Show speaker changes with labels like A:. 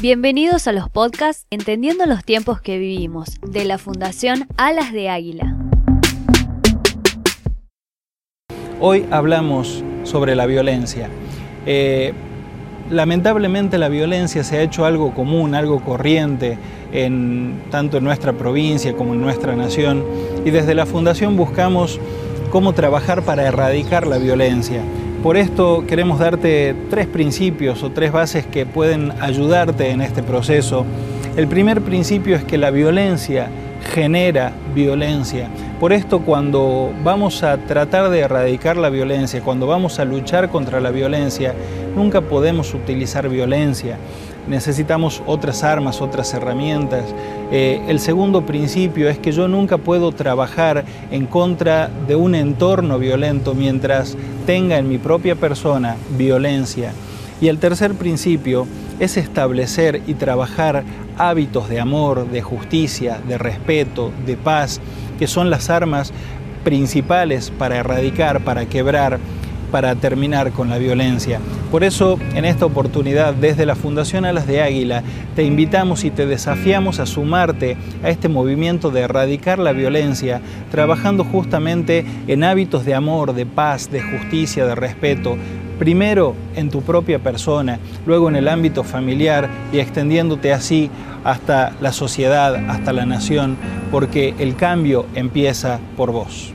A: Bienvenidos a los podcasts Entendiendo los tiempos que vivimos, de la Fundación Alas de Águila.
B: Hoy hablamos sobre la violencia. Eh, lamentablemente la violencia se ha hecho algo común, algo corriente, en, tanto en nuestra provincia como en nuestra nación, y desde la Fundación buscamos cómo trabajar para erradicar la violencia. Por esto queremos darte tres principios o tres bases que pueden ayudarte en este proceso. El primer principio es que la violencia genera violencia. Por esto cuando vamos a tratar de erradicar la violencia, cuando vamos a luchar contra la violencia, nunca podemos utilizar violencia. Necesitamos otras armas, otras herramientas. Eh, el segundo principio es que yo nunca puedo trabajar en contra de un entorno violento mientras tenga en mi propia persona violencia. Y el tercer principio es establecer y trabajar hábitos de amor, de justicia, de respeto, de paz, que son las armas principales para erradicar, para quebrar, para terminar con la violencia. Por eso, en esta oportunidad, desde la Fundación Alas de Águila, te invitamos y te desafiamos a sumarte a este movimiento de erradicar la violencia, trabajando justamente en hábitos de amor, de paz, de justicia, de respeto, primero en tu propia persona, luego en el ámbito familiar y extendiéndote así hasta la sociedad, hasta la nación, porque el cambio empieza por vos.